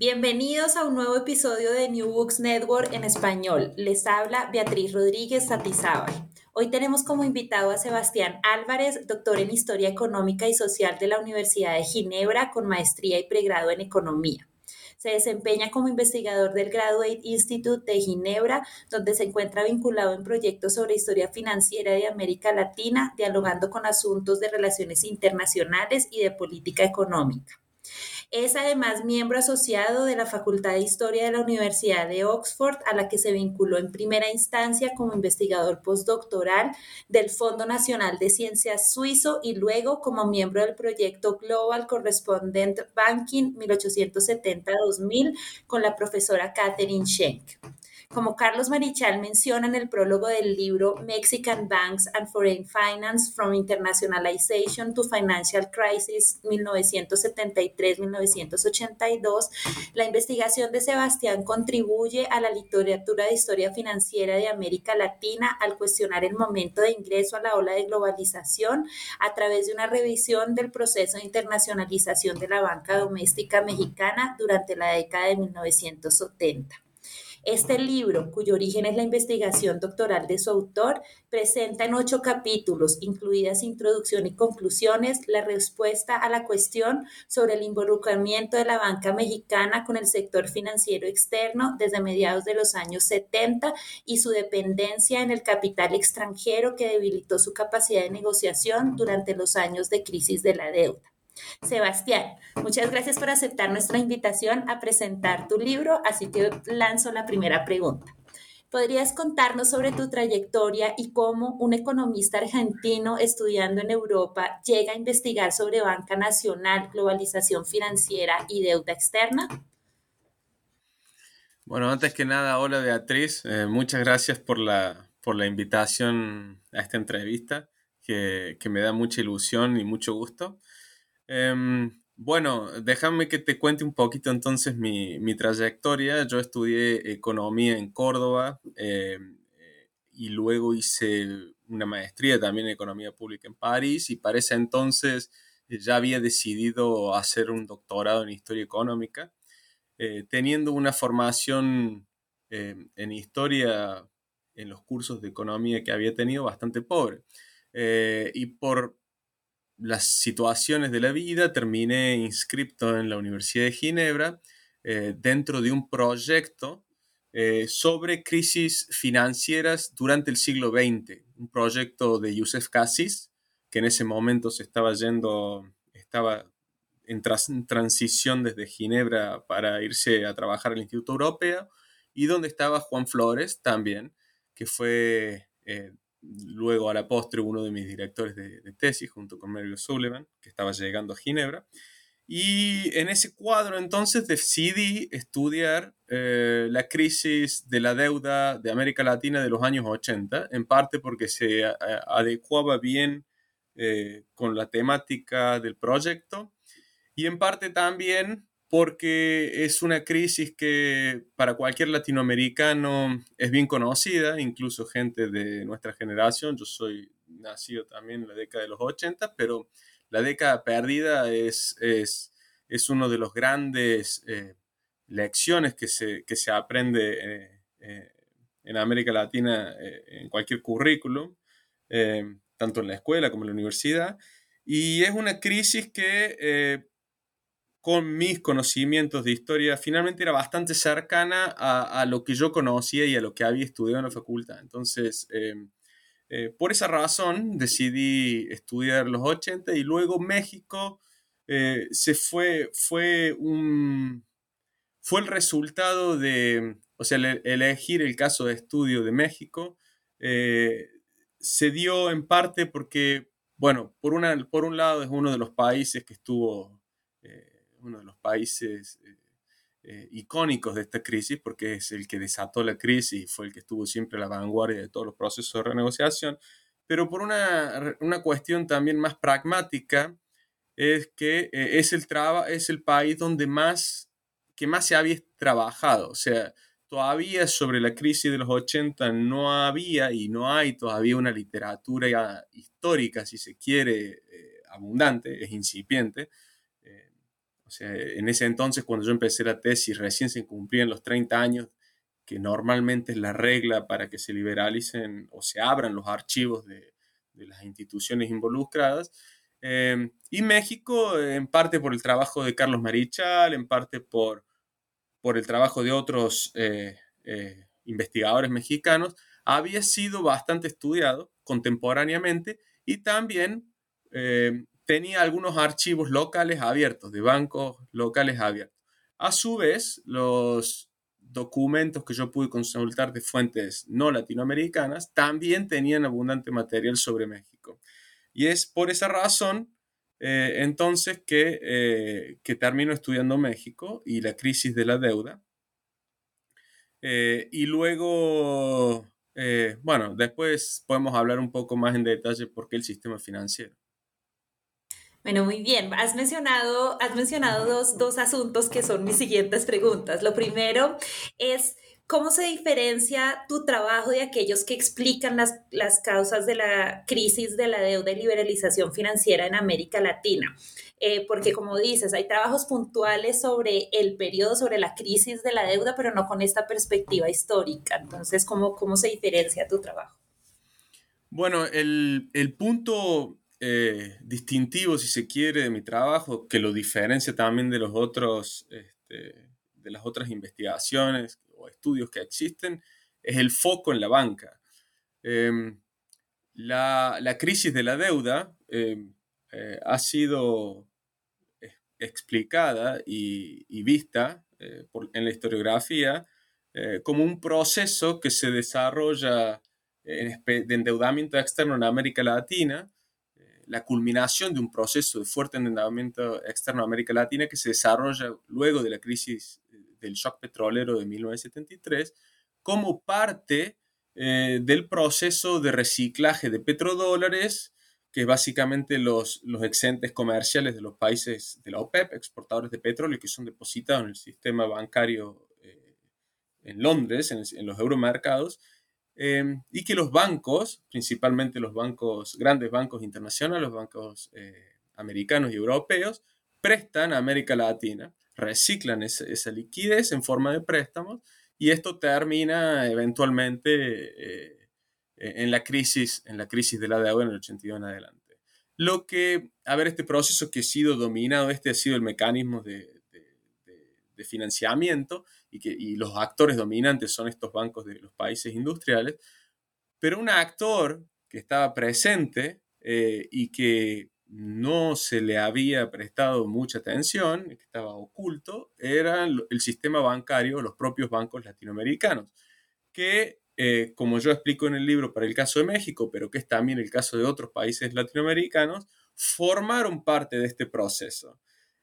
Bienvenidos a un nuevo episodio de New Books Network en español. Les habla Beatriz Rodríguez Satizábal. Hoy tenemos como invitado a Sebastián Álvarez, doctor en Historia Económica y Social de la Universidad de Ginebra, con maestría y pregrado en Economía. Se desempeña como investigador del Graduate Institute de Ginebra, donde se encuentra vinculado en proyectos sobre historia financiera de América Latina, dialogando con asuntos de relaciones internacionales y de política económica. Es además miembro asociado de la Facultad de Historia de la Universidad de Oxford, a la que se vinculó en primera instancia como investigador postdoctoral del Fondo Nacional de Ciencias Suizo y luego como miembro del proyecto Global Correspondent Banking 1870-2000 con la profesora Catherine Schenk. Como Carlos Marichal menciona en el prólogo del libro Mexican Banks and Foreign Finance from Internationalization to Financial Crisis 1973-1982, la investigación de Sebastián contribuye a la literatura de historia financiera de América Latina al cuestionar el momento de ingreso a la ola de globalización a través de una revisión del proceso de internacionalización de la banca doméstica mexicana durante la década de 1970. Este libro, cuyo origen es la investigación doctoral de su autor, presenta en ocho capítulos, incluidas introducción y conclusiones, la respuesta a la cuestión sobre el involucramiento de la banca mexicana con el sector financiero externo desde mediados de los años 70 y su dependencia en el capital extranjero que debilitó su capacidad de negociación durante los años de crisis de la deuda. Sebastián, muchas gracias por aceptar nuestra invitación a presentar tu libro, así que lanzo la primera pregunta. ¿Podrías contarnos sobre tu trayectoria y cómo un economista argentino estudiando en Europa llega a investigar sobre banca nacional, globalización financiera y deuda externa? Bueno, antes que nada, hola Beatriz, eh, muchas gracias por la, por la invitación a esta entrevista, que, que me da mucha ilusión y mucho gusto. Em, bueno, déjame que te cuente un poquito entonces mi, mi trayectoria. Yo estudié economía en Córdoba em, y luego hice una maestría también en economía pública en París y para ese entonces eh, ya había decidido hacer un doctorado en historia económica, eh, teniendo una formación em, en historia en los cursos de economía que había tenido bastante pobre. Eh, y por las situaciones de la vida, terminé inscrito en la Universidad de Ginebra eh, dentro de un proyecto eh, sobre crisis financieras durante el siglo XX, un proyecto de Youssef Cassis, que en ese momento se estaba yendo, estaba en, transición desde Ginebra para irse a trabajar al Instituto Europeo, y donde estaba Juan Flores también, que fue eh, luego a la postre uno de mis directores de, tesis junto con Mario Sullivan, que estaba llegando a Ginebra. Y en ese cuadro entonces decidí estudiar eh, la crisis de la deuda de América Latina de los años 80, en parte porque se adecuaba bien con la temática del proyecto y en parte también porque es una crisis que para cualquier latinoamericano es bien conocida, incluso gente de nuestra generación. Yo soy nacido también en la década de los 80, pero la década perdida es, es, es uno de los grandes eh, lecciones que se, que se aprende eh, eh, en América Latina en cualquier currículum, tanto en la escuela como en la universidad. Y es una crisis que con mis conocimientos de historia, finalmente era bastante cercana a, lo que yo conocía y a lo que había estudiado en la facultad. Entonces, em, eh, por esa razón decidí estudiar los 80 y luego México eh, se fue, fue un, fue el resultado de, o sea, elegir el caso de estudio de México eh, se dio en parte porque, bueno, por, una, por un lado es uno de los países que estuvo uno de los países eh, eh, icónicos de esta crisis, porque es el que desató la crisis y fue el que estuvo siempre a la vanguardia de todos los procesos de renegociación, pero por una, una cuestión también más pragmática, es que eh, es, el es el país donde más, que más se había trabajado, o sea, todavía sobre la crisis de los 80 no había y no hay todavía una literatura histórica, si se quiere, abundante, es incipiente, en ese entonces, cuando yo empecé la tesis, recién se cumplían los 30 años, que normalmente es la regla para que se liberalicen o se abran los archivos de, las instituciones involucradas. Eh, y México, en parte por el trabajo de Carlos Marichal, en parte por, el trabajo de otros eh, eh, investigadores mexicanos, había sido bastante estudiado contemporáneamente y también tenía algunos archivos locales abiertos, de bancos locales abiertos. A su vez, los documentos que yo pude consultar de fuentes no latinoamericanas también tenían abundante material sobre México. Y es por esa razón eh, entonces que, eh, que, termino estudiando México y la crisis de la deuda. Eh, y luego, bueno, después podemos hablar un poco más en detalle por qué el sistema financiero. Bueno, muy bien. Has mencionado, has mencionado dos, dos asuntos que son mis siguientes preguntas. Lo primero es, ¿Cómo se diferencia tu trabajo de aquellos que explican las, las, causas de la crisis de la deuda y liberalización financiera en América Latina? Eh, porque como dices, hay trabajos puntuales sobre el periodo, sobre la crisis de la deuda, pero no con esta perspectiva histórica. Entonces, ¿cómo, cómo se diferencia tu trabajo? Bueno, el, el punto eh, distintivo, si se quiere, de mi trabajo, que lo diferencia también de los otros, este, de las otras investigaciones o estudios que existen, es el foco en la banca. Em, la, crisis de la deuda em, eh, ha sido explicada y, vista eh, en la historiografía como un proceso que se desarrolla de endeudamiento externo en América Latina, la culminación de un proceso de fuerte endeudamiento externo a América Latina que se desarrolla luego de la crisis eh, del shock petrolero de 1973 como parte eh, del proceso de reciclaje de petrodólares, que es básicamente los, los excedentes comerciales de los países de la OPEP, exportadores de petróleo, que son depositados en el sistema bancario eh, en Londres, en, en los euromercados, Em, y que los bancos, principalmente los bancos, grandes bancos internacionales, los bancos eh, americanos y europeos, prestan a América Latina, reciclan esa, liquidez en forma de préstamos y esto termina eventualmente eh, en, la crisis, en la crisis de la deuda en el 82 en adelante. Lo que, a ver, este proceso que ha sido dominado, este ha sido el mecanismo de, de financiamiento y, que, los actores dominantes son estos bancos de los países industriales, pero un actor que estaba presente eh, y que no se le había prestado mucha atención, que estaba oculto, era el sistema bancario, los propios bancos latinoamericanos, que, eh, como yo explico en el libro para el caso de México, pero que es también el caso de otros países latinoamericanos, formaron parte de este proceso.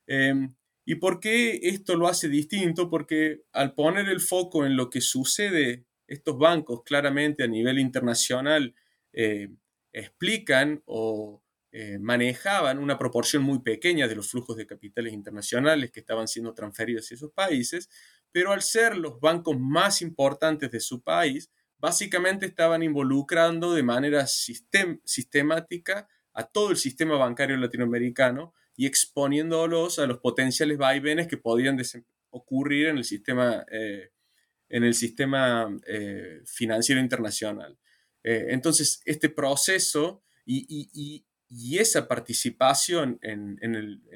Em, ¿Y por qué esto lo hace distinto? Porque al poner el foco en lo que sucede, estos bancos claramente a nivel internacional eh, explican o eh, manejaban una proporción muy pequeña de los flujos de capitales internacionales que estaban siendo transferidos hacia esos países, pero al ser los bancos más importantes de su país, básicamente estaban involucrando de manera sistemática a todo el sistema bancario latinoamericano y exponiéndolos a los potenciales vaivenes que podían ocurrir en el sistema, eh, en el sistema eh, financiero internacional. entonces, este proceso y, y esa participación en,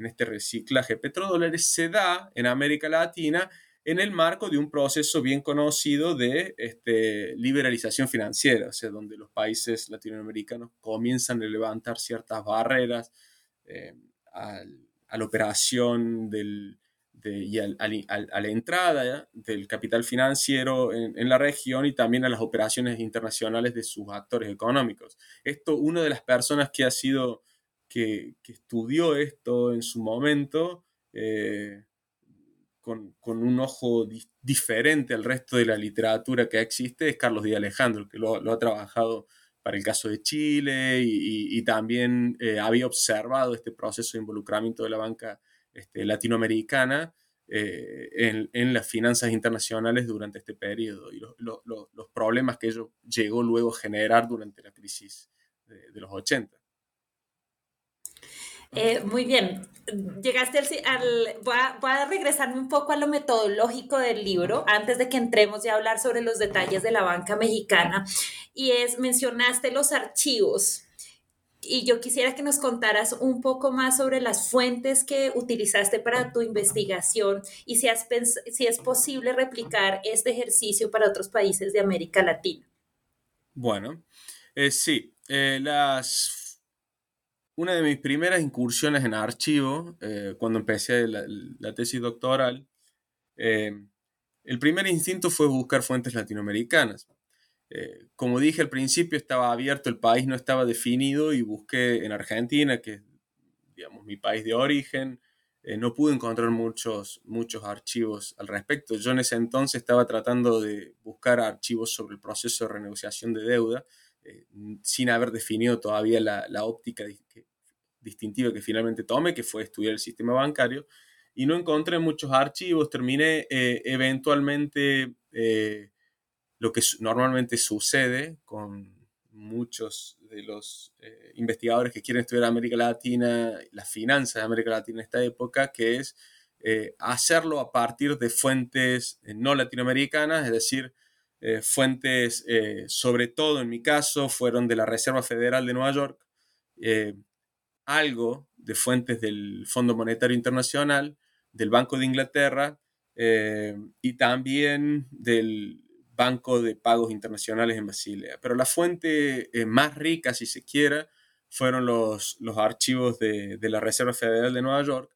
este reciclaje de petrodólares se da en América Latina en el marco de un proceso bien conocido de este, liberalización financiera, o sea, donde los países latinoamericanos comienzan a levantar ciertas barreras eh, a, la operación del, y a la entrada del capital financiero en, en, la región y también a las operaciones internacionales de sus actores económicos. Esto, una de las personas que ha sido, que, que estudió esto en su momento, eh, con, con, un ojo diferente al resto de la literatura que existe, es Carlos Díaz Alejandro, que lo, lo ha trabajado para el caso de Chile y, también eh, había observado este proceso de involucramiento de la banca este, latinoamericana eh, en, las finanzas internacionales durante este periodo y los problemas que ello llegó luego a generar durante la crisis de los 80. Eh, muy bien, llegaste al... voy, a, voy, a, regresarme un poco a lo metodológico del libro antes de que entremos ya a hablar sobre los detalles de la banca mexicana. Y es, mencionaste los archivos y yo quisiera que nos contaras un poco más sobre las fuentes que utilizaste para tu investigación y si, has si es posible replicar este ejercicio para otros países de América Latina. Bueno, eh, sí, eh, las... una de mis primeras incursiones en archivo, eh, cuando empecé la, tesis doctoral, eh, el primer instinto fue buscar fuentes latinoamericanas. Eh, como dije al principio, estaba abierto, el país no estaba definido y busqué en Argentina, que es digamos, mi país de origen, no pude encontrar muchos, muchos archivos al respecto. Yo en ese entonces estaba tratando de buscar archivos sobre el proceso de renegociación de deuda, eh, sin haber definido todavía la, la óptica distintiva que finalmente tomé, que fue estudiar el sistema bancario, y no encontré muchos archivos. Terminé eventualmente lo que normalmente sucede con muchos de los eh, investigadores que quieren estudiar América Latina, las finanzas de América Latina en esta época, que es eh, hacerlo a partir de fuentes eh, no latinoamericanas, es decir, fuentes, sobre todo en mi caso, fueron de la Reserva Federal de Nueva York, algo de fuentes del Fondo Monetario Internacional, del Banco de Inglaterra y también del Banco de Pagos Internacionales en Basilea. Pero la fuente eh, más rica, si se quiera, fueron los, los archivos de, de, la Reserva Federal de Nueva York.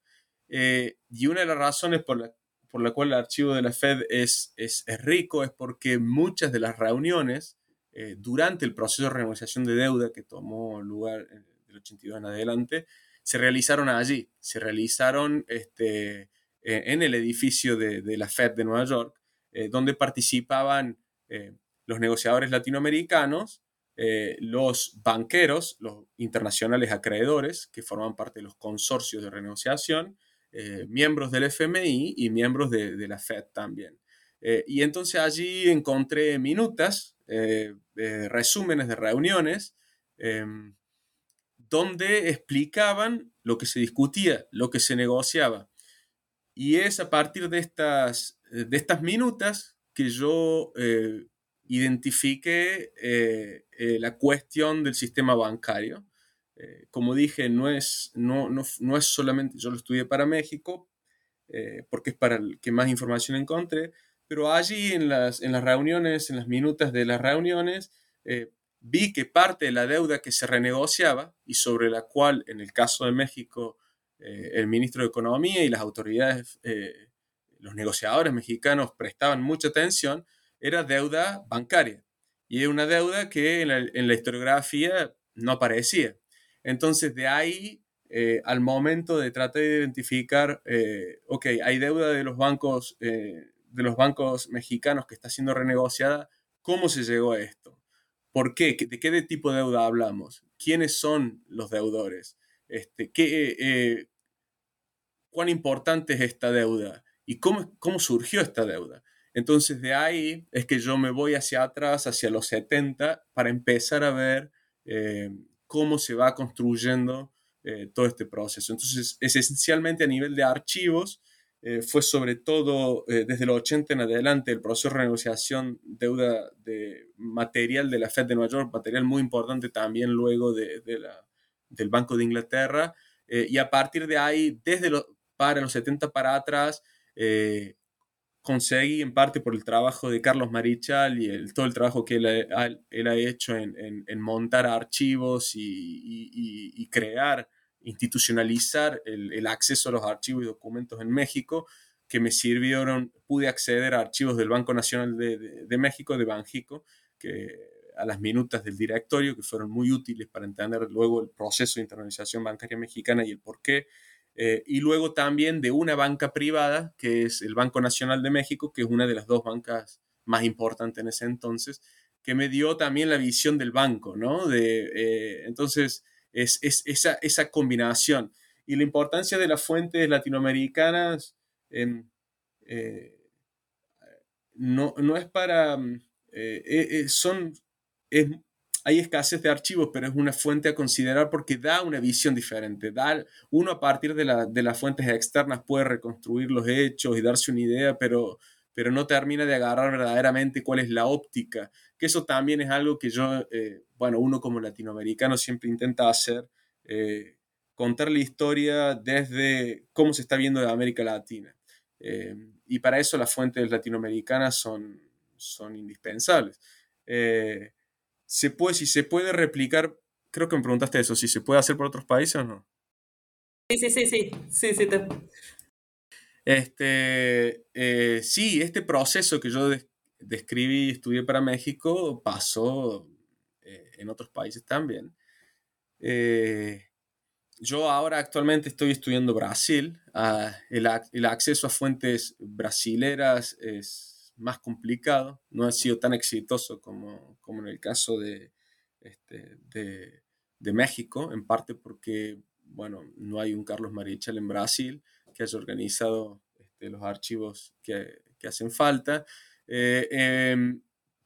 Eh, y una de las razones por la, por la cual el archivo de la Fed es, es, es rico es porque muchas de las reuniones eh, durante el proceso de renegociación de deuda que tomó lugar del 82 en adelante se realizaron allí, se realizaron este, en el edificio de, de la Fed de Nueva York eh, donde participaban eh, los negociadores latinoamericanos, eh, los banqueros, los internacionales acreedores, que forman parte de los consorcios de renegociación, miembros del FMI y miembros de, de la Fed también. y entonces allí encontré minutas, resúmenes de reuniones, em, donde explicaban lo que se discutía, lo que se negociaba. Y es a partir de estas, de estas minutas que yo eh, identifique eh, eh, la cuestión del sistema bancario. Como dije, no es, no, no, no, es solamente, yo lo estudié para México, porque es para el que más información encontré, pero allí en las, en las reuniones, en las minutas de las reuniones, vi que parte de la deuda que se renegociaba y sobre la cual, en el caso de México, eh, el ministro de Economía y las autoridades, eh, los negociadores mexicanos prestaban mucha atención, era deuda bancaria. Y era una deuda que en la, historiografía no aparecía. Entonces, de ahí eh, al momento de tratar de identificar, ok, hay deuda de los bancos, de los bancos mexicanos que está siendo renegociada, ¿cómo se llegó a esto? ¿Por qué? ¿De qué tipo de deuda hablamos? quiénes son los deudores, este, qué, eh, cuán importante es esta deuda y cómo, cómo surgió esta deuda. Entonces de ahí es que yo me voy hacia atrás, hacia los 70, para empezar a ver eh, cómo se va construyendo eh, todo este proceso. Entonces, es esencialmente a nivel de archivos, eh, fue sobre todo desde los 80 en adelante el proceso de renegociación deuda de material de la Fed de Nueva York, material muy importante también luego de, la, del Banco de Inglaterra, y a partir de ahí, desde los, para los 70 para atrás, conseguí en parte por el trabajo de Carlos Marichal y el, todo el trabajo que él ha, él ha hecho en, en, montar archivos y, y, y, crear, institucionalizar el, el, acceso a los archivos y documentos en México, que me sirvieron, pude acceder a archivos del Banco Nacional de, de, de México, de Banjico, que a las minutas del directorio, que fueron muy útiles para entender luego el proceso de internalización bancaria mexicana y el por qué eh, y luego también de una banca privada, que es el Banco Nacional de México, que es una de las dos bancas más importantes en ese entonces, que me dio también la visión del banco, ¿no? De, eh, entonces, es, es esa, esa, combinación. Y la importancia de las fuentes latinoamericanas eh, no, no, es para... son, es, hay escasez de archivos, pero es una fuente a considerar porque da una visión diferente. Da, uno a partir de, las fuentes externas puede reconstruir los hechos y darse una idea, pero, pero no termina de agarrar verdaderamente cuál es la óptica. Que eso también es algo que yo, eh, bueno, uno como latinoamericano siempre intenta hacer, eh, contar la historia desde cómo se está viendo de América Latina. Eh, y para eso las fuentes latinoamericanas son, son indispensables se puede, si se puede replicar, creo que me preguntaste eso, si se puede hacer por otros países o no. Sí, sí, sí, sí, sí, sí. Este, eh, sí, este proceso que yo describí y estudié para México pasó eh, en otros países también. Eh, yo ahora actualmente estoy estudiando Brasil. Ah, el, el, acceso a fuentes brasileras es más complicado, no ha sido tan exitoso como, como en el caso de, este, de, de, México, en parte porque, bueno, no hay un Carlos Marichal en Brasil que haya organizado este, los archivos que, que hacen falta, eh, em,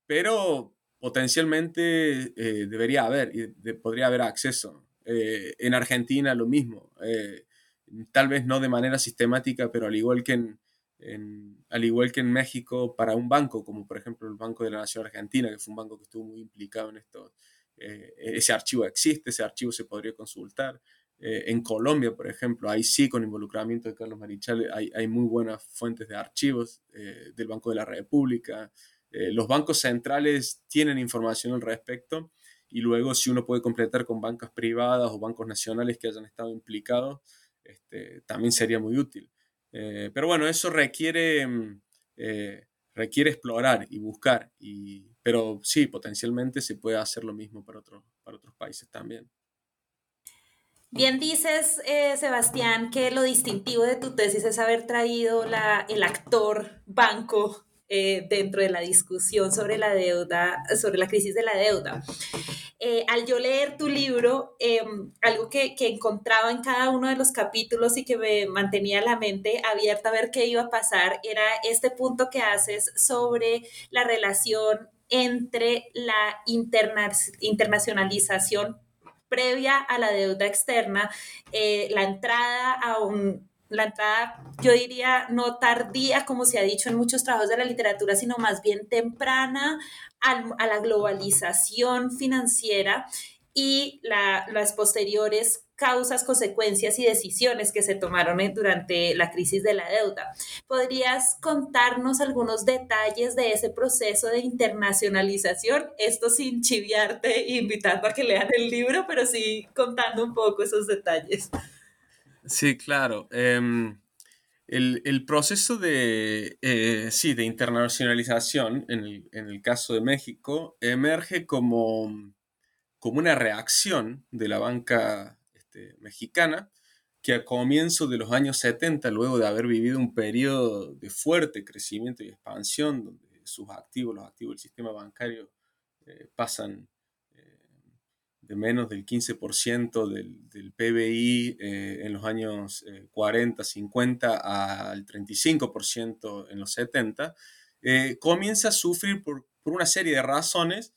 pero potencialmente eh, debería haber y podría haber acceso. Eh, en Argentina lo mismo, tal vez no de manera sistemática, pero al igual que en, al igual que en México, para un banco, como por ejemplo el Banco de la Nación Argentina, que fue un banco que estuvo muy implicado en esto, eh, ese archivo existe, ese archivo se podría consultar. Eh, en Colombia, por ejemplo, ahí sí, con involucramiento de Carlos Marichal, hay, hay muy buenas fuentes de archivos eh, del Banco de la República. los bancos centrales tienen información al respecto y luego si uno puede completar con bancas privadas o bancos nacionales que hayan estado implicados, este, también sería muy útil. Eh, pero bueno, eso requiere, mm, eh, requiere explorar y buscar. Y, pero sí, potencialmente se puede hacer lo mismo para, otros para otros países también. Bien dices, eh, Sebastián, que lo distintivo de tu tesis es haber traído la, el actor banco dentro de la discusión sobre la deuda, sobre la crisis de la deuda. Eh, al yo leer tu libro, em, algo que, que, encontraba en cada uno de los capítulos y que me mantenía la mente abierta a ver qué iba a pasar, era este punto que haces sobre la relación entre la interna internacionalización previa a la deuda externa, eh, la entrada a un la entrada, yo diría, no tardía, como se ha dicho en muchos trabajos de la literatura, sino más bien temprana a la globalización financiera y las posteriores causas, consecuencias y decisiones que se tomaron durante la crisis de la deuda. ¿Podrías contarnos algunos detalles de ese proceso de internacionalización? Esto sin chiviarte e invitando a que lean el libro, pero sí contando un poco esos detalles. Sí, claro. Em, el, proceso de, eh, sí, de internacionalización, en el, caso de México, emerge como, como una reacción de la banca este, mexicana que a comienzo de los años 70, luego de haber vivido un periodo de fuerte crecimiento y expansión, donde sus activos, los activos del sistema bancario, eh, pasan de menos del 15% del, del, PBI eh, en los años 40, 50 al 35% en los 70, comienza a sufrir por, por, una serie de razones.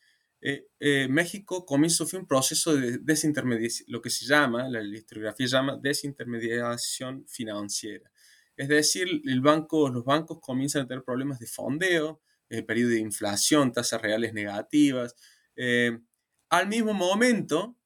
México comienza a sufrir un proceso de desintermediación, lo que se llama, la historiografía llama desintermediación financiera. Es decir, el banco, los bancos comienzan a tener problemas de fondeo, eh, periodo de inflación, tasas reales negativas. Al mismo momento,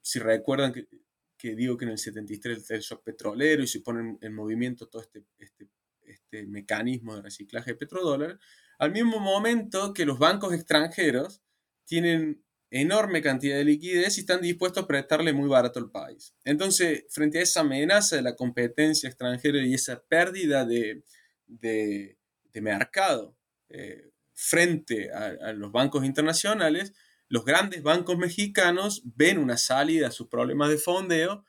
si recuerdan que, digo que en el 73 el shock petrolero y se pone en movimiento todo este, este, este, mecanismo de reciclaje de petrodólar, al mismo momento que los bancos extranjeros tienen enorme cantidad de liquidez y están dispuestos a prestarle muy barato al país. Entonces, frente a esa amenaza de la competencia extranjera y esa pérdida de, mercado eh, frente a, los bancos internacionales, los grandes bancos mexicanos ven una salida a sus problemas de fondeo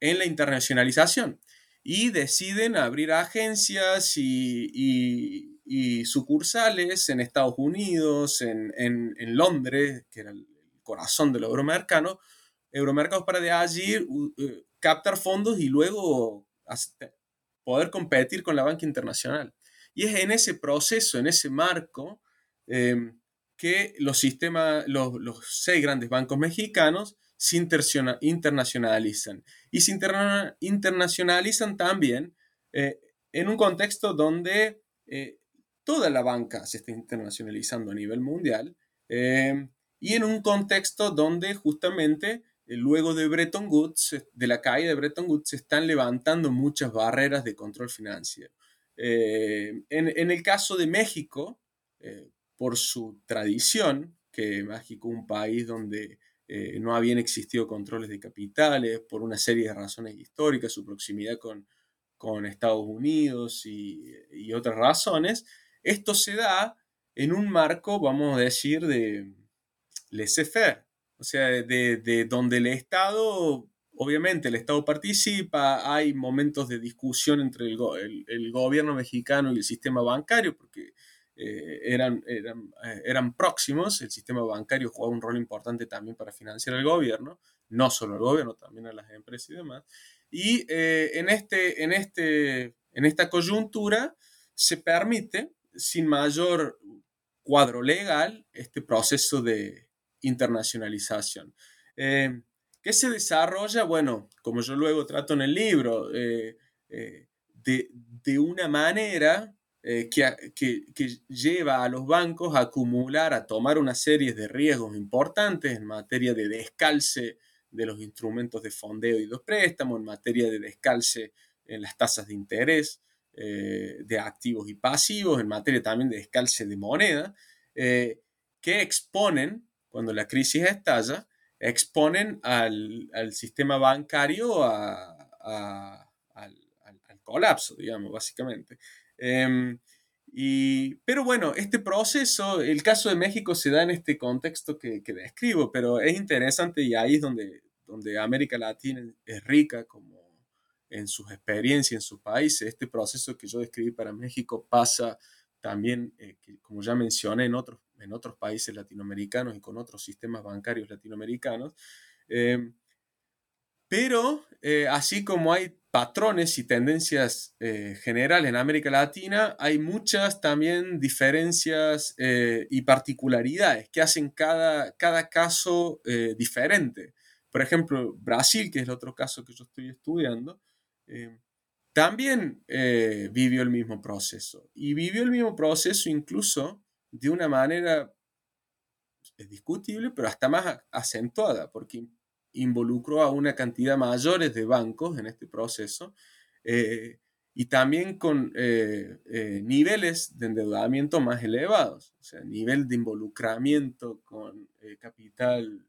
en la internacionalización y deciden abrir agencias y sucursales en Estados Unidos, en, Londres, que era el corazón del euromercado, euromercados para de allí eh, captar fondos y luego poder competir con la banca internacional. Y es en ese proceso, en ese marco, em, que los, sistemas, los, seis grandes bancos mexicanos se internacionalizan. Y se internacionalizan también eh, en un contexto donde eh, toda la banca se está internacionalizando a nivel mundial eh, y en un contexto donde justamente eh, luego de Bretton Woods, de la caída de Bretton Woods, se están levantando muchas barreras de control financiero. Eh, en, el caso de México, por su tradición, que México es un país donde no habían existido controles de capitales por una serie de razones históricas, su proximidad con, con Estados Unidos y, y otras razones, esto se da en un marco, vamos a decir, de laissez-faire, o sea, de, donde el Estado, obviamente el Estado participa, hay momentos de discusión entre el, gobierno mexicano y el sistema bancario, porque eh, eran, eran, eh, eran, próximos, el sistema bancario juega un rol importante también para financiar al gobierno, no solo al gobierno, también a las empresas y demás. Y eh, en, este, en, este, en esta coyuntura se permite sin mayor cuadro legal este proceso de internacionalización. Eh, ¿Qué se desarrolla? Bueno, como yo luego trato en el libro, eh, eh, de, una manera que, que, lleva a los bancos a acumular, a tomar una serie de riesgos importantes en materia de descalce de los instrumentos de fondeo y de préstamos, en materia de descalce en las tasas de interés, eh, de activos y pasivos, en materia también de descalce de moneda, eh, que exponen, cuando la crisis estalla, exponen al, sistema bancario al, colapso, digamos, básicamente. Em, y, pero bueno, este proceso, el caso de México se da en este contexto que, que describo, pero es interesante y ahí es donde, donde América Latina es rica como en sus experiencias, en sus países. Este proceso que yo describí para México pasa también, eh, como ya mencioné, en otros, en otros países latinoamericanos y con otros sistemas bancarios latinoamericanos. Em, pero eh, así como hay patrones y tendencias eh, generales en América Latina, hay muchas también diferencias y particularidades que hacen cada, cada caso diferente. Por ejemplo, Brasil, que es el otro caso que yo estoy estudiando, eh, también eh, vivió el mismo proceso. Y vivió el mismo proceso incluso de una manera, discutible, pero hasta más acentuada, porque involucró a una cantidad mayores de bancos en este proceso eh, y también con niveles de endeudamiento más elevados, o sea, nivel de involucramiento con capital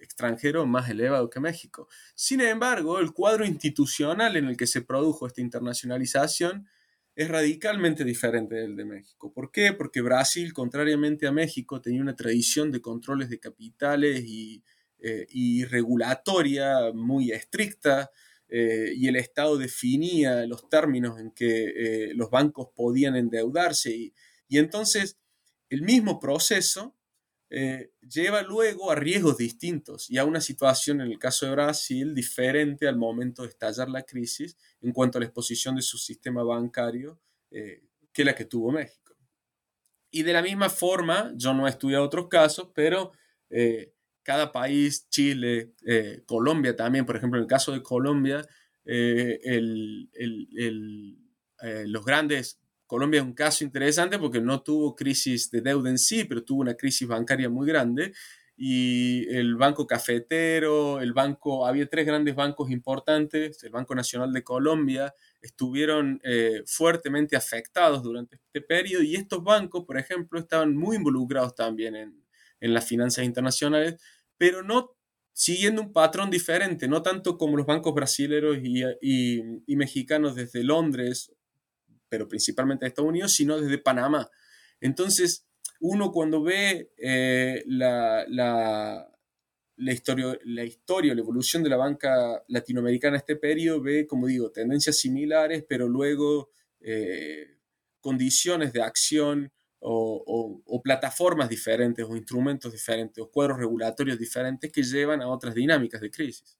extranjero más elevado que México. Sin embargo, el cuadro institucional en el que se produjo esta internacionalización es radicalmente diferente del de México. ¿Por qué? Porque Brasil, contrariamente a México, tenía una tradición de controles de capitales y, eh, regulatoria muy estricta, eh, y el Estado definía los términos en que eh, los bancos podían endeudarse, y, y entonces el mismo proceso lleva luego a riesgos distintos y a una situación, en el caso de Brasil, diferente al momento de estallar la crisis en cuanto a la exposición de su sistema bancario que la que tuvo México. Y de la misma forma, yo no he estudiado otros casos, pero cada país, Chile, Colombia también, por ejemplo, en el caso de Colombia, los grandes Colombia es un caso interesante porque no tuvo crisis de deuda en sí, pero tuvo una crisis bancaria muy grande y el Banco Cafetero, el banco, había tres grandes bancos importantes, el Banco Nacional de Colombia, estuvieron eh, fuertemente afectados durante este periodo y estos bancos, por ejemplo, estaban muy involucrados también en, las finanzas internacionales, pero no siguiendo un patrón diferente, no tanto como los bancos brasileños y mexicanos desde Londres pero principalmente de Estados Unidos, sino desde Panamá. Entonces, uno cuando ve eh, la, historia, la historia, la evolución de la banca latinoamericana en este periodo, ve, como digo, tendencias similares, pero luego eh, condiciones de acción o, o, plataformas diferentes o instrumentos diferentes o cuadros regulatorios diferentes que llevan a otras dinámicas de crisis.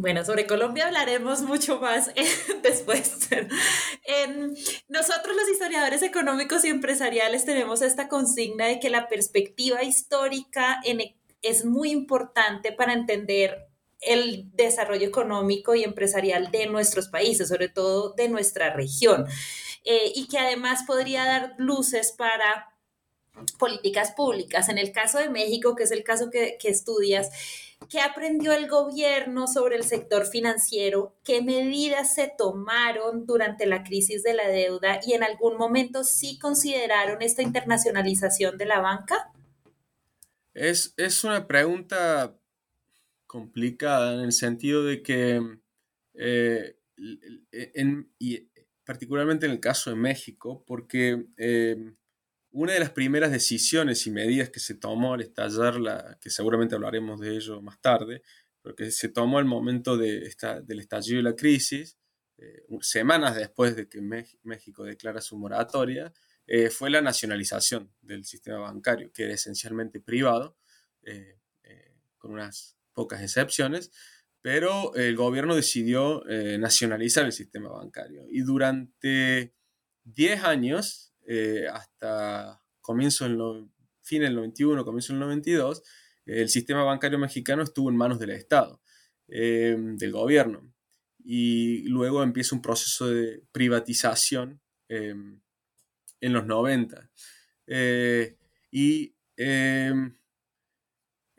Bueno, sobre Colombia hablaremos mucho más después. nosotros los historiadores económicos y empresariales tenemos esta consigna de que la perspectiva histórica e, es muy importante para entender el desarrollo económico y empresarial de nuestros países, sobre todo de nuestra región, eh, y que además podría dar luces para políticas públicas. En el caso de México, que es el caso que estudias, ¿Qué aprendió el gobierno sobre el sector financiero? ¿Qué medidas se tomaron durante la crisis de la deuda y en algún momento sí consideraron esta internacionalización de la banca? Es, una pregunta complicada en el sentido de que, eh, y particularmente en el caso de México, porque eh, una de las primeras decisiones y medidas que se tomó al estallar, la, que seguramente hablaremos de ello más tarde, pero que se tomó al momento de esta, del estallido de la crisis, eh, semanas después de que México declara su moratoria, eh, fue la nacionalización del sistema bancario, que era esencialmente privado, eh, con unas pocas excepciones, pero el gobierno decidió nacionalizar el sistema bancario. Y durante 10 años, eh, hasta comienzo en fin del 91, comienzo del 92, el sistema bancario mexicano estuvo en manos del Estado, eh, del gobierno. Y luego empieza un proceso de privatización eh, en los 90. y en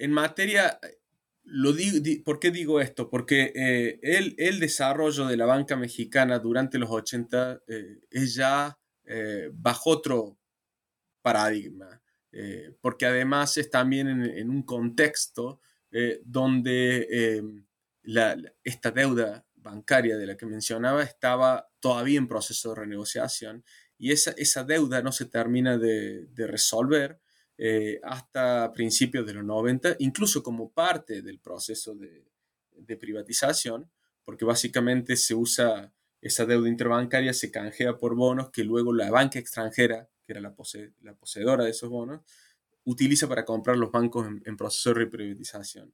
materia lo ¿Por qué digo esto? Porque el, el, desarrollo de la banca mexicana durante los 80 es ya eh, bajo otro paradigma, eh, porque además es también en, un contexto eh, donde esta deuda bancaria de la que mencionaba estaba todavía en proceso de renegociación y esa, esa deuda no se termina de, resolver hasta principios de los 90, incluso como parte del proceso de privatización, porque básicamente se usa esa deuda interbancaria se canjea por bonos que luego la banca extranjera, que era la, poseedora de esos bonos, utiliza para comprar los bancos en, proceso de reprivatización.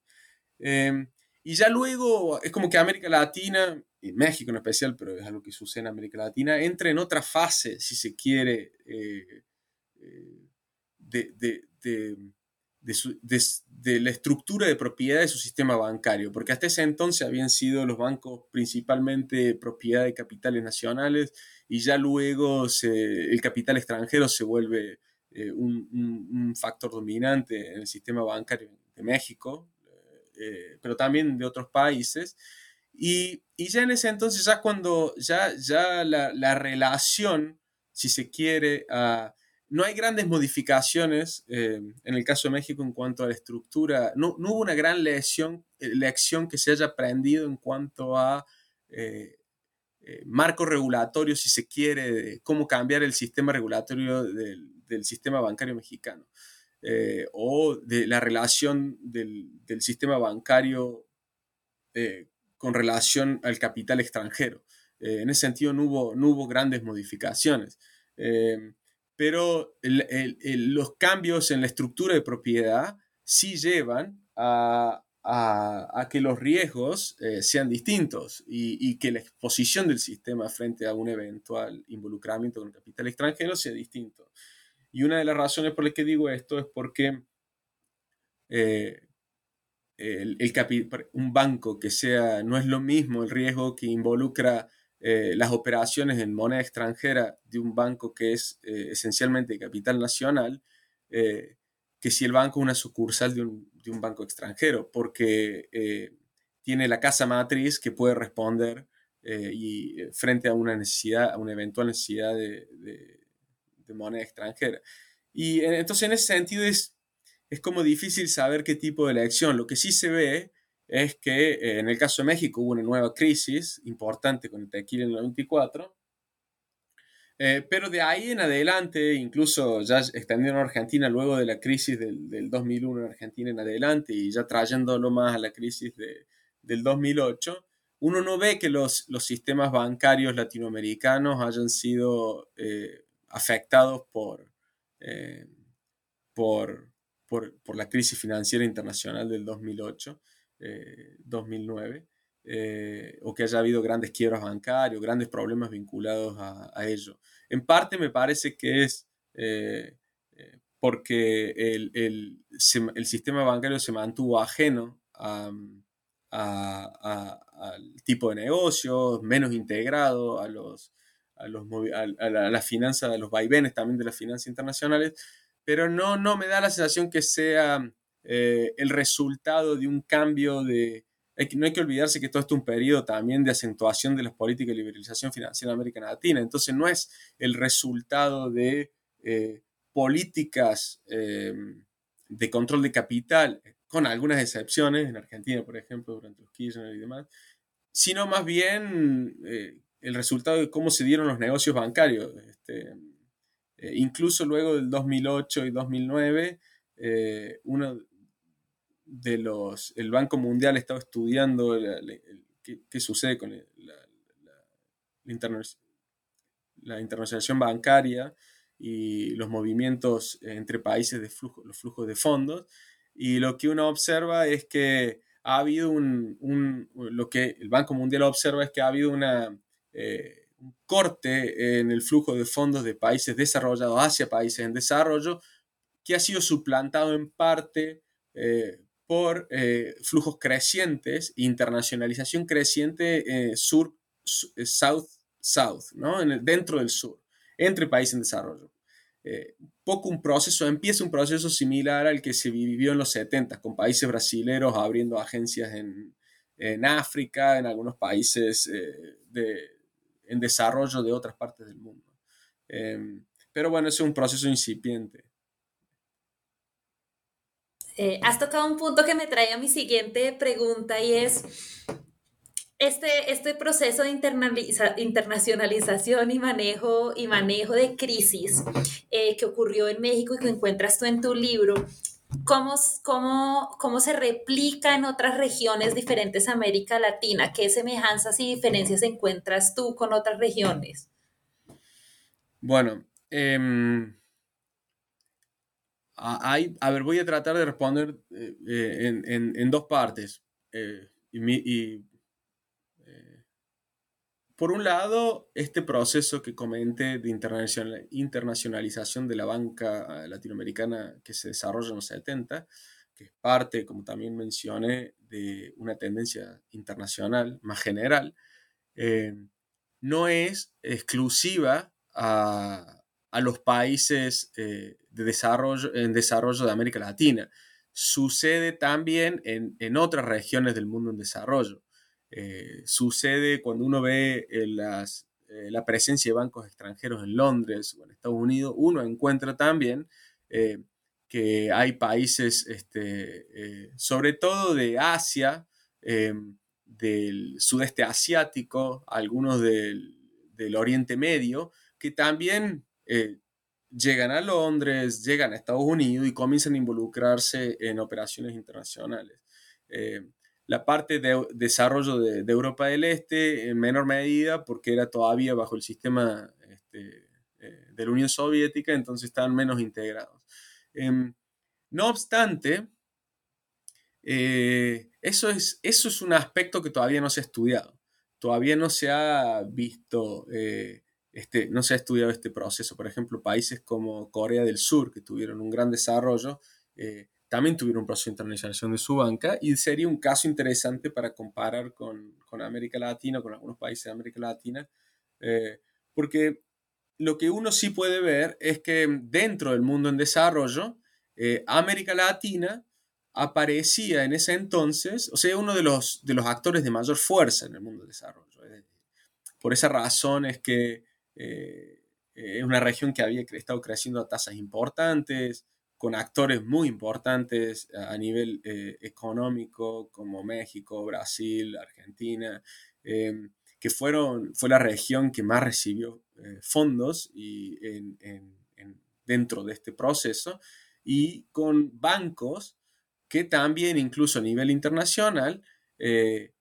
Em, y ya luego es como que América Latina, y México en especial, pero es algo que sucede en América Latina, entra en otra fase, si se quiere, eh, eh, de, la estructura de propiedad de su sistema bancario, porque hasta ese entonces habían sido los bancos principalmente propiedad de capitales nacionales y ya luego el capital extranjero se vuelve eh, un, factor dominante en el sistema bancario de México, eh, pero también de otros países. Y, ya en ese entonces, ya cuando ya, ya la, la relación, si se quiere, a no hay grandes modificaciones en el caso de México en cuanto a la estructura. No, hubo una gran lección, lección que se haya aprendido en cuanto a marco regulatorio, si se quiere, de cómo cambiar el sistema regulatorio del, sistema bancario mexicano. Eh, o de la relación del, sistema bancario eh, con relación al capital extranjero. Eh, en ese sentido no hubo grandes modificaciones. Pero los cambios en la estructura de propiedad sí llevan a, que los riesgos sean distintos y, que la exposición del sistema frente a un eventual involucramiento con el capital extranjero sea distinto. Y una de las razones por las que digo esto es porque eh, un banco que sea, no es lo mismo el riesgo que involucra eh, las operaciones en moneda extranjera de un banco que es eh, esencialmente capital nacional, que si el banco es una sucursal de un, de un banco extranjero, porque tiene la casa matriz que puede responder y frente a una necesidad, a una eventual necesidad de de moneda extranjera. Y entonces en ese sentido es, es como difícil saber qué tipo de elección. Lo que sí se ve es que eh, en el caso de México hubo una nueva crisis importante con el tequila en el 94, eh, pero de ahí en adelante, incluso ya extendiendo a Argentina luego de la crisis del, del, 2001 en Argentina en adelante y ya trayéndolo más a la crisis de, del 2008, uno no ve que los, los sistemas bancarios latinoamericanos hayan sido eh, afectados por, eh, por, por, la crisis financiera internacional del 2008, 2009, eh, eh, o que haya habido grandes quiebras bancarios, grandes problemas vinculados a, ello. En parte me parece que es porque el, el, el, sistema bancario se mantuvo ajeno a, al tipo de negocios, menos integrado a los, a, los, a, la, finanza, a los vaivenes también de las finanzas internacionales, pero no, no me da la sensación que sea eh, el resultado de un cambio de... no hay que olvidarse que todo esto es un periodo también de acentuación de las políticas de liberalización financiera en América Latina, entonces no es el resultado de eh, políticas eh, de control de capital, con algunas excepciones, en Argentina, por ejemplo, durante los Kirchner y demás, sino más bien el resultado de cómo se dieron los negocios bancarios. Este, eh, incluso luego del 2008 y 2009, eh, uno de los, el Banco Mundial estaba estudiando qué, sucede con la, la, internacionalización bancaria y los movimientos entre países de flujo, los flujos de fondos. Y lo que uno observa es que ha habido un, un, lo que el Banco Mundial observa es que ha habido una eh, un corte en el flujo de fondos de países desarrollados hacia países en desarrollo, que ha sido suplantado en parte eh, por eh, flujos crecientes, internacionalización creciente sur, south, south, ¿no? dentro del sur, entre países en desarrollo. poco un proceso, empieza un proceso similar al que se vivió en los 70 con países brasileños abriendo agencias en, en África, en algunos países de, en desarrollo de otras partes del mundo. Em, pero bueno, es un proceso incipiente. Eh, has tocado un punto que me trae a mi siguiente pregunta y es, este, este proceso de internacionalización y manejo, y manejo de crisis eh, que ocurrió en México y que encuentras tú en tu libro, ¿Cómo, cómo, cómo se replica en otras regiones diferentes de América Latina? ¿Qué semejanzas y diferencias encuentras tú con otras regiones? Bueno, em, a ver, voy a tratar de responder eh, eh, en, dos partes. Eh, y, por un lado, este proceso que comenté de internacionalización de la banca eh, latinoamericana que se desarrolla en los 70, que es parte, como también mencioné, de una tendencia internacional más general, no es exclusiva a, los países eh, de desarrollo, en desarrollo de América Latina. Sucede también en, en otras regiones del mundo en desarrollo. Eh, sucede cuando uno ve eh, las, eh, la presencia de bancos extranjeros en Londres o en Estados Unidos, uno encuentra también que hay países, este, sobre todo de Asia, del sudeste asiático, algunos del, Oriente Medio, que también llegan a Londres, llegan a Estados Unidos y comienzan a involucrarse en operaciones internacionales la parte de desarrollo de, Europa del Este en menor medida porque era todavía bajo el sistema este, eh, de la Unión Soviética, entonces estaban menos integrados. Em, no obstante, eh, eso, es, eso es un aspecto que todavía no se ha estudiado. Todavía no se ha visto, eh, este, no se ha estudiado este proceso. Por ejemplo, países como Corea del Sur, que tuvieron un gran desarrollo, también tuvieron un proceso de internacionalización de su banca y sería un caso interesante para comparar con, América Latina, con algunos países de América Latina, eh, porque lo que uno sí puede ver es que dentro del mundo en desarrollo, eh, América Latina aparecía en ese entonces, o sea, uno de los, de los actores de mayor fuerza en el mundo del desarrollo. Por esa razón es que eh, es una región que había estado creciendo a tasas importantes, con actores muy importantes a nivel eh, económico como México, Brasil, Argentina, em, que fueron, fue la región que más recibió eh, fondos y dentro de este proceso y con bancos que también incluso a nivel internacional eh,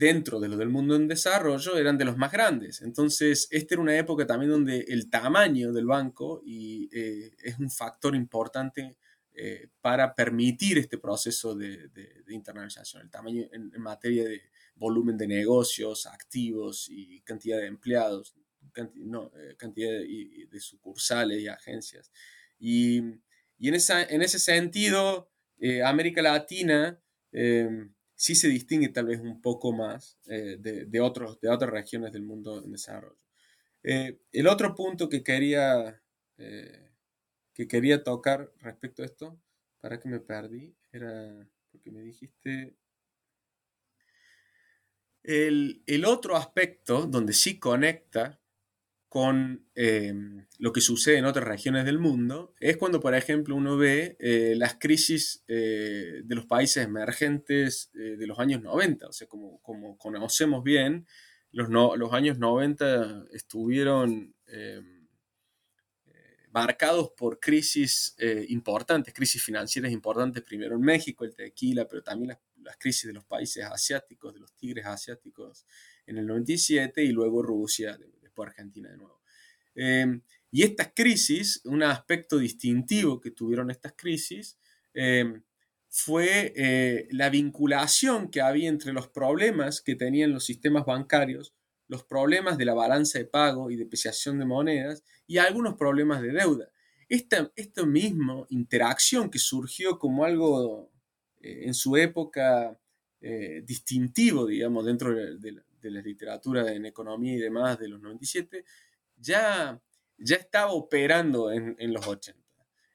dentro de lo del mundo en desarrollo eran de los más grandes. Entonces, esta era una época también donde el tamaño del banco y, eh, es un factor importante eh, para permitir este proceso de, internalización. El tamaño en, materia de volumen de negocios, activos y cantidad de empleados, eh, cantidad de, sucursales y agencias. Y, en, esa, en, ese sentido, América Latina sí se distingue tal vez un poco más eh, de, otros, de otras regiones del mundo en desarrollo. Eh, el otro punto que quería, eh, que quería tocar respecto a esto, para que me perdí, era porque me dijiste... El, el otro aspecto donde sí conecta con em, lo que sucede en otras regiones del mundo, es cuando, por ejemplo, uno ve eh, las crisis eh, de los países emergentes eh, de los años 90. O sea, como, como conocemos bien, los, los años 90 estuvieron em, marcados por crisis importantes, crisis financieras importantes, primero en México, el tequila, pero también las, las crisis de los países asiáticos, de los tigres asiáticos en el 97 y luego Rusia Argentina de nuevo. Em, y estas crisis, un aspecto distintivo que tuvieron estas crisis, em, fue eh, la vinculación que había entre los problemas que tenían los sistemas bancarios, los problemas de la balanza de pago y depreciación de monedas y algunos problemas de deuda. Esta, esta misma interacción que surgió como algo eh, en su época eh, distintivo, digamos, dentro de, la, de la literatura en economía y demás de los 97, ya, ya estaba operando en, en los 80.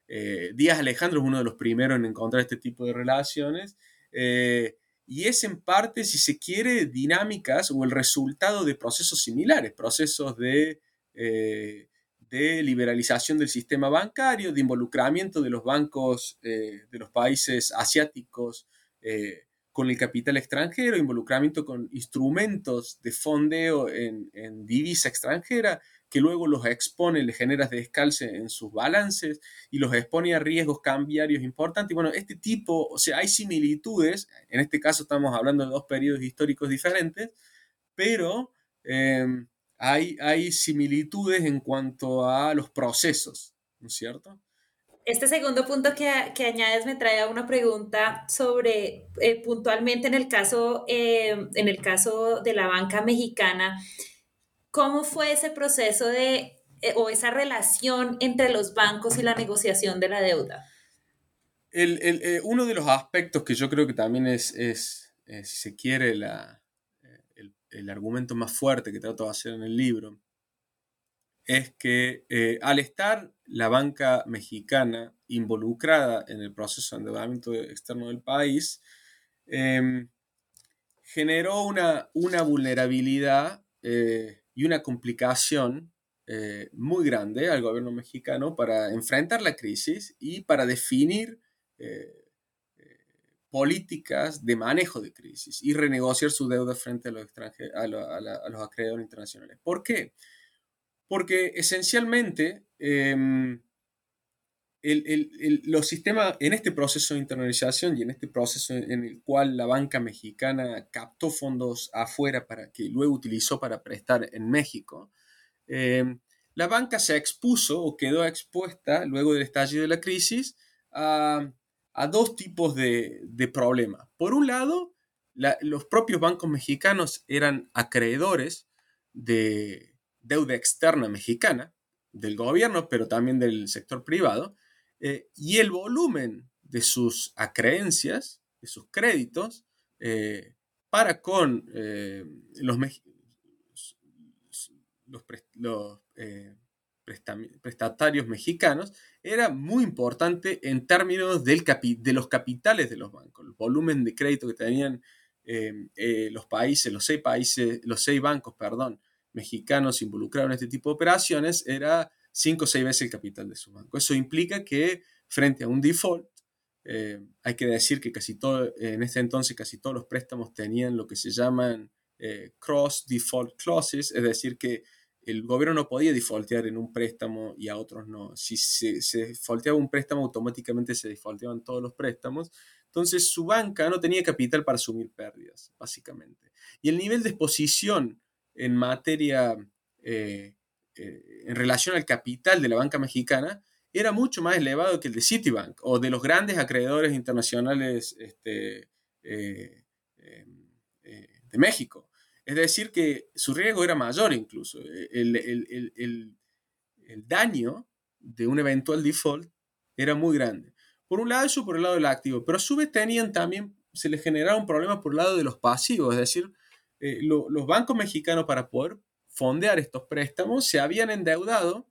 Eh, Díaz Alejandro es uno de los primeros en encontrar este tipo de relaciones eh, y es en parte, si se quiere, dinámicas o el resultado de procesos similares, procesos de, eh, de liberalización del sistema bancario, de involucramiento de los bancos de los países asiáticos con el capital extranjero, involucramiento con instrumentos de fondeo en, divisa extranjera, que luego los expone, le genera descalce en sus balances y los expone a riesgos cambiarios importantes. Bueno, este tipo, o sea, hay similitudes, en este caso estamos hablando de dos periodos históricos diferentes, pero em, hay, hay similitudes en cuanto a los procesos, ¿no es cierto? Este segundo punto que, añades me trae a una pregunta sobre eh, puntualmente en el caso eh, en el caso de la banca mexicana, ¿cómo fue ese proceso de eh, o esa relación entre los bancos y la negociación de la deuda? uno de los aspectos que yo creo que también es, si se quiere, la, el, el, argumento más fuerte que trato de hacer en el libro, es que eh, al estar la banca mexicana involucrada en el proceso de endeudamiento externo del país, em, generó una, una vulnerabilidad eh, y una complicación eh, muy grande al gobierno mexicano para enfrentar la crisis y para definir políticas de manejo de crisis y renegociar su deuda frente a los, a, los acreedores internacionales. ¿Por qué? Esencialmente em, los sistemas, en este proceso de internalización y en este proceso en el cual la banca mexicana captó fondos afuera para que luego utilizó para prestar en México, eh, la banca se expuso o quedó expuesta luego del estallido de la crisis a, dos tipos de, problemas. Por un lado, los propios bancos mexicanos eran acreedores de deuda externa mexicana, del gobierno, pero también del sector privado, eh, y el volumen de sus acreencias, de sus créditos, eh, para con eh, los, los, prestatarios mexicanos era muy importante en términos del de los capitales de los bancos. El volumen de crédito que tenían los países, los seis países, los seis bancos, perdón, mexicanos involucrados en este tipo de operaciones era cinco o seis veces el capital de su banco. Eso implica que frente a un default, eh, hay que decir que casi todo, en este entonces casi todos los préstamos tenían lo que se llaman eh, cross default clauses, es decir, que el gobierno no podía defaultear en un préstamo y a otros no. Si se, se defaulteaba un préstamo, automáticamente se defaulteaban todos los préstamos. Entonces su banca no tenía capital para asumir pérdidas, básicamente. Y el nivel de exposición en materia eh, eh, en relación al capital de la banca mexicana era mucho más elevado que el de Citibank o de los grandes acreedores internacionales este, eh, em, de México. Es decir, que su riesgo era mayor incluso. El, el, daño de un eventual default era muy grande. Por un lado, eso por el lado del activo, pero a su vez tenían también, se les generaron problemas por el lado de los pasivos, es decir, los bancos mexicanos para poder fondear estos préstamos se habían endeudado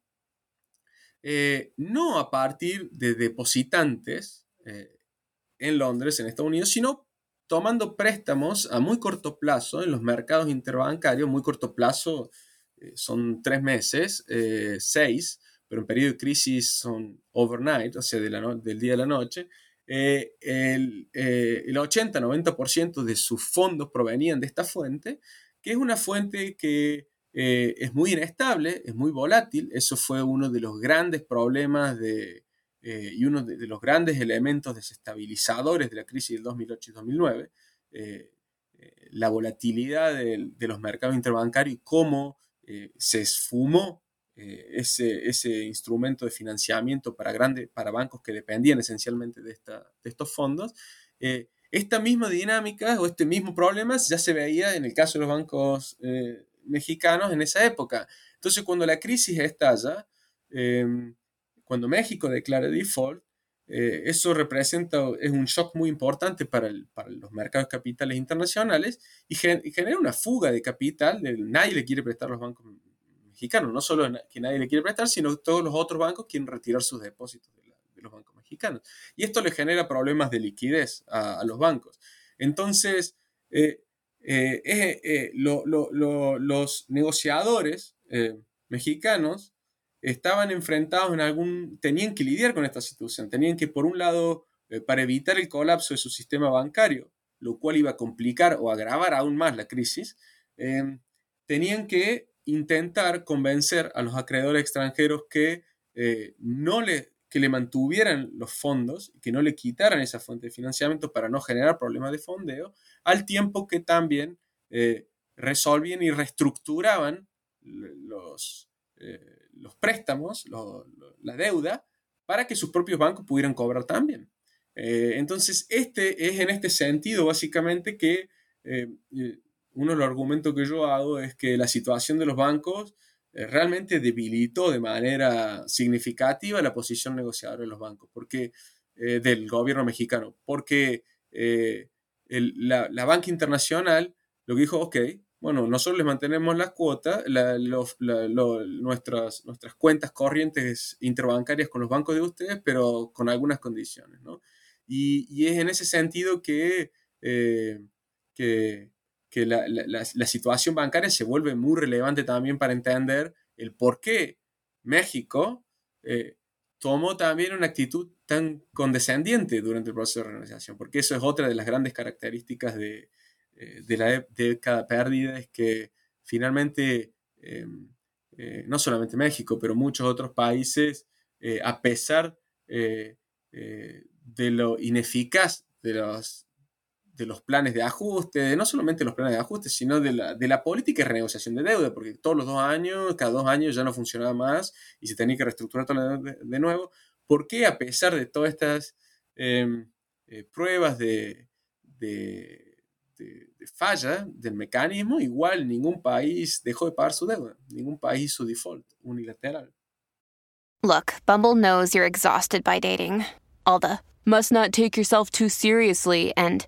eh, no a partir de depositantes eh, en Londres, en Estados Unidos, sino tomando préstamos a muy corto plazo en los mercados interbancarios, muy corto plazo eh, son tres meses, seis, pero en periodo de crisis son overnight, o sea, del día a la noche, el, el 80-90% de sus fondos provenían de esta fuente, que es una fuente que eh, es muy inestable, es muy volátil. Eso fue uno de los grandes problemas de, eh, y uno de, los grandes elementos desestabilizadores de la crisis del 2008 y 2009. Eh, la volatilidad de, los mercados interbancarios y cómo se esfumó ese, ese, instrumento de financiamiento para, grandes, para bancos que dependían esencialmente de, esta, de estos fondos. esta misma dinámica o este mismo problema ya se veía en el caso de los bancos mexicanos en esa época. Entonces, cuando la crisis estalla, em, cuando México declara default, eh, eso representa, es un shock muy importante para, los mercados capitales internacionales y, genera una fuga de capital. nadie le quiere prestar a los bancos mexicanos, no solo que nadie le quiere prestar, sino todos los otros bancos quieren retirar sus depósitos de, los bancos mexicanos. Y esto le genera problemas de liquidez a, los bancos. Entonces, eh, eh, eh, los negociadores mexicanos estaban enfrentados en algún, tenían que lidiar con esta situación, tenían que, por un lado, para evitar el colapso de su sistema bancario, lo cual iba a complicar o agravar aún más la crisis, tenían que intentar convencer a los acreedores extranjeros que no le, que le mantuvieran los fondos, que no le quitaran esa fuente de financiamiento para no generar problemas de fondeo, al tiempo que también eh, resolvían y reestructuraban los, eh, los préstamos, la deuda, para que sus propios bancos pudieran cobrar también. Eh, entonces, este es en este sentido básicamente que uno de los argumentos que yo hago es que la situación de los bancos eh, realmente debilitó de manera significativa la posición negociadora de los bancos, porque, eh, del gobierno mexicano, porque eh, la, banca internacional lo que dijo, ok, bueno, nosotros les mantenemos las cuotas, nuestras, nuestras cuentas corrientes interbancarias con los bancos de ustedes, pero con algunas condiciones, ¿no? Y, es en ese sentido que, que, que la, la, situación bancaria se vuelve muy relevante también para entender el por qué México eh, tomó también una actitud tan condescendiente durante el proceso de renegociación, porque eso es otra de las grandes características de, eh, de la década perdida, es que finalmente, em, eh, no solamente México, pero muchos otros países, a pesar de lo ineficaz de los de los planes de ajuste, no solamente los planes de ajuste, sino de la, de la política de renegociación de deuda, porque todos los dos años, cada dos años ya no funcionaba más y se tenía que reestructurar todo de, nuevo. ¿Por qué a pesar de todas estas em, eh, pruebas de, de, de, falla del mecanismo, igual ningún país dejó de pagar su deuda, ningún país hizo default unilateral? Look, Bumble knows you're exhausted by dating. All the must not take yourself too seriously and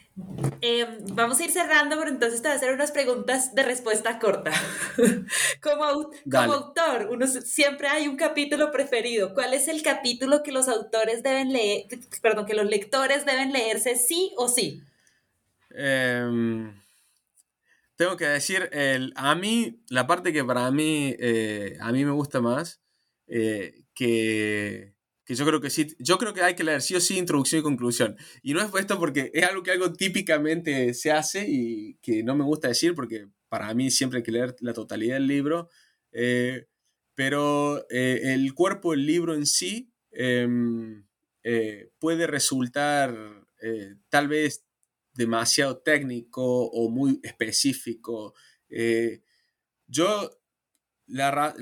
Eh, vamos a ir cerrando, pero entonces te voy a hacer unas preguntas de respuesta corta. como, como autor, uno, siempre hay un capítulo preferido. ¿Cuál es el capítulo que los autores deben leer, perdón, que los lectores deben leerse sí o sí? Em, tengo que decir, el, a mí, la parte que para mí, eh, a mí me gusta más, eh, que yo creo que sí, yo creo que hay que leer sí o sí introducción y conclusión. Y no es esto porque es algo que algo típicamente se hace y que no me gusta decir porque para mí siempre hay que leer la totalidad del libro, eh, pero eh, el cuerpo del libro en sí em, eh, puede resultar tal vez demasiado técnico o muy específico. yo la,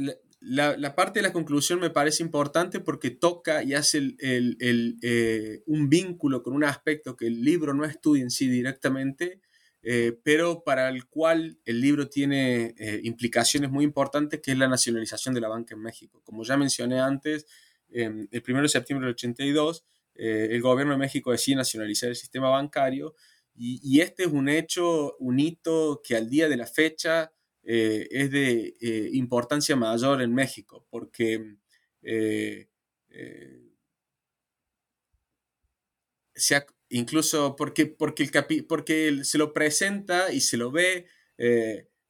parte de la conclusión me parece importante porque toca y hace eh, un vínculo con un aspecto que el libro no estudia en sí directamente, eh, pero para el cual el libro tiene eh, implicaciones muy importantes, que es la nacionalización de la banca en México. Como ya mencioné antes, el 1 de septiembre del 82, el gobierno de México decide nacionalizar el sistema bancario y, y este es un hecho, un hito que al día de la fecha eh, es de eh, importancia mayor en México, porque eh, incluso porque, porque, el porque se lo presenta y se lo ve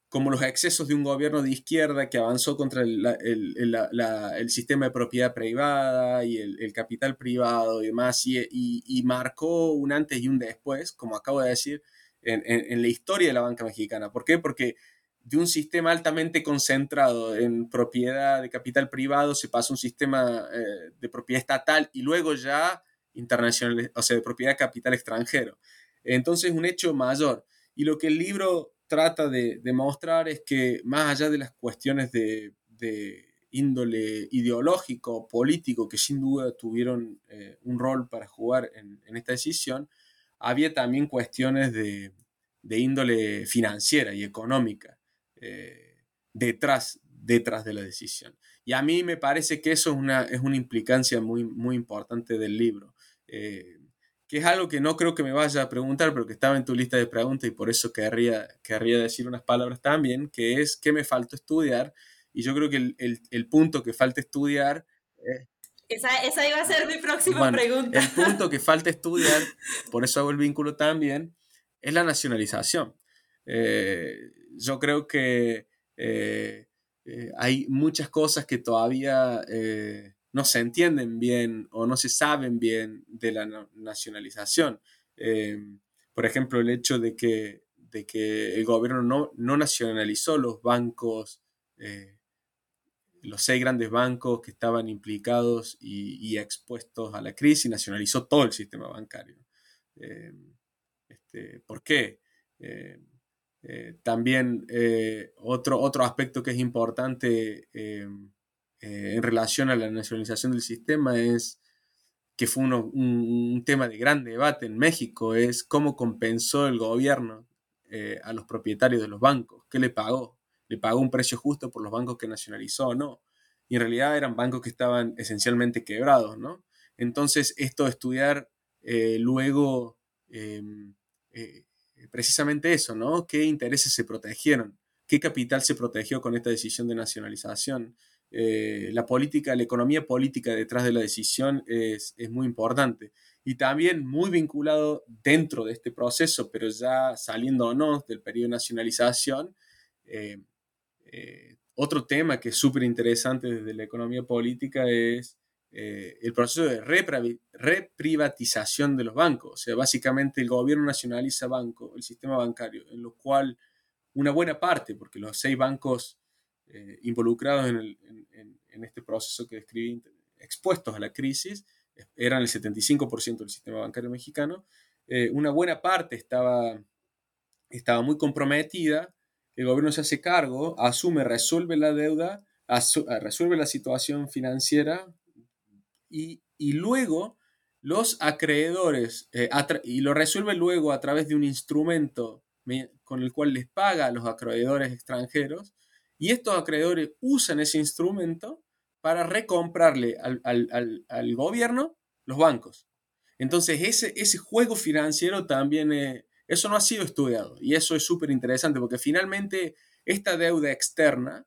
como los excesos de un gobierno de izquierda que avanzó contra el, el, sistema de propiedad privada y el, capital privado y demás, y, y, marcó un antes y un después, como acabo de decir, en, en, la historia de la banca mexicana. ¿Por qué? Porque de un sistema altamente concentrado en propiedad de capital privado se pasa a un sistema eh, de propiedad estatal y luego ya internacional, o sea, de propiedad de capital extranjero. Entonces, un hecho mayor. Y lo que el libro trata de demostrar es que más allá de las cuestiones de, índole ideológico, político, que sin duda tuvieron eh, un rol para jugar en, en, esta decisión, había también cuestiones de, de índole financiera y económica eh, detrás, detrás de la decisión. Y a mí me parece que eso es una, es una implicancia muy, muy importante del libro, eh, que es algo que no creo que me vaya a preguntar, pero que estaba en tu lista de preguntas y por eso querría, querría decir unas palabras también, que es qué me falta estudiar. Y yo creo que el, el, punto que falta estudiar... esa, esa, iba a ser mi próxima pregunta. El punto que falta estudiar, por eso hago el vínculo también, es la nacionalización. Eh, yo creo que eh, eh, hay muchas cosas que todavía eh, no se entienden bien o no se saben bien de la nacionalización. por ejemplo, el hecho de que, de que el gobierno no, no nacionalizó los bancos, los seis grandes bancos que estaban implicados y, expuestos a la crisis, nacionalizó todo el sistema bancario. Este, ¿Por qué? Eh, también eh, otro, otro aspecto que es importante eh, en relación a la nacionalización del sistema es que fue un, tema de gran debate en México, es cómo compensó el gobierno a los propietarios de los bancos, qué le pagó, le pagó un precio justo por los bancos que nacionalizó o no. y en realidad eran bancos que estaban esencialmente quebrados, ¿no? Entonces, esto de estudiar eh, luego em, eh, precisamente eso, ¿no? ¿Qué intereses se protegieron? ¿Qué capital se protegió con esta decisión de nacionalización? Eh, la política, la economía política detrás de la decisión es, es, muy importante. Y también muy vinculado dentro de este proceso, pero ya no del periodo de nacionalización, otro tema que es súper interesante desde la economía política es eh, el proceso de reprivatización de los bancos. O sea, básicamente el gobierno nacionaliza banco, el sistema bancario, en lo cual una buena parte, porque los seis bancos eh, involucrados en, este proceso que describí, expuestos a la crisis, eran el 75% del sistema bancario mexicano, eh, una buena parte estaba, estaba muy comprometida el gobierno se hace cargo, asume, resuelve la deuda, resuelve la situación financiera y, luego los acreedores, eh, y lo resuelve luego a través de un instrumento con el cual les paga a los acreedores extranjeros, y estos acreedores usan ese instrumento para recomprarle al, gobierno los bancos. Entonces ese, ese juego financiero también es eso no ha sido estudiado y eso es súper interesante porque finalmente esta deuda externa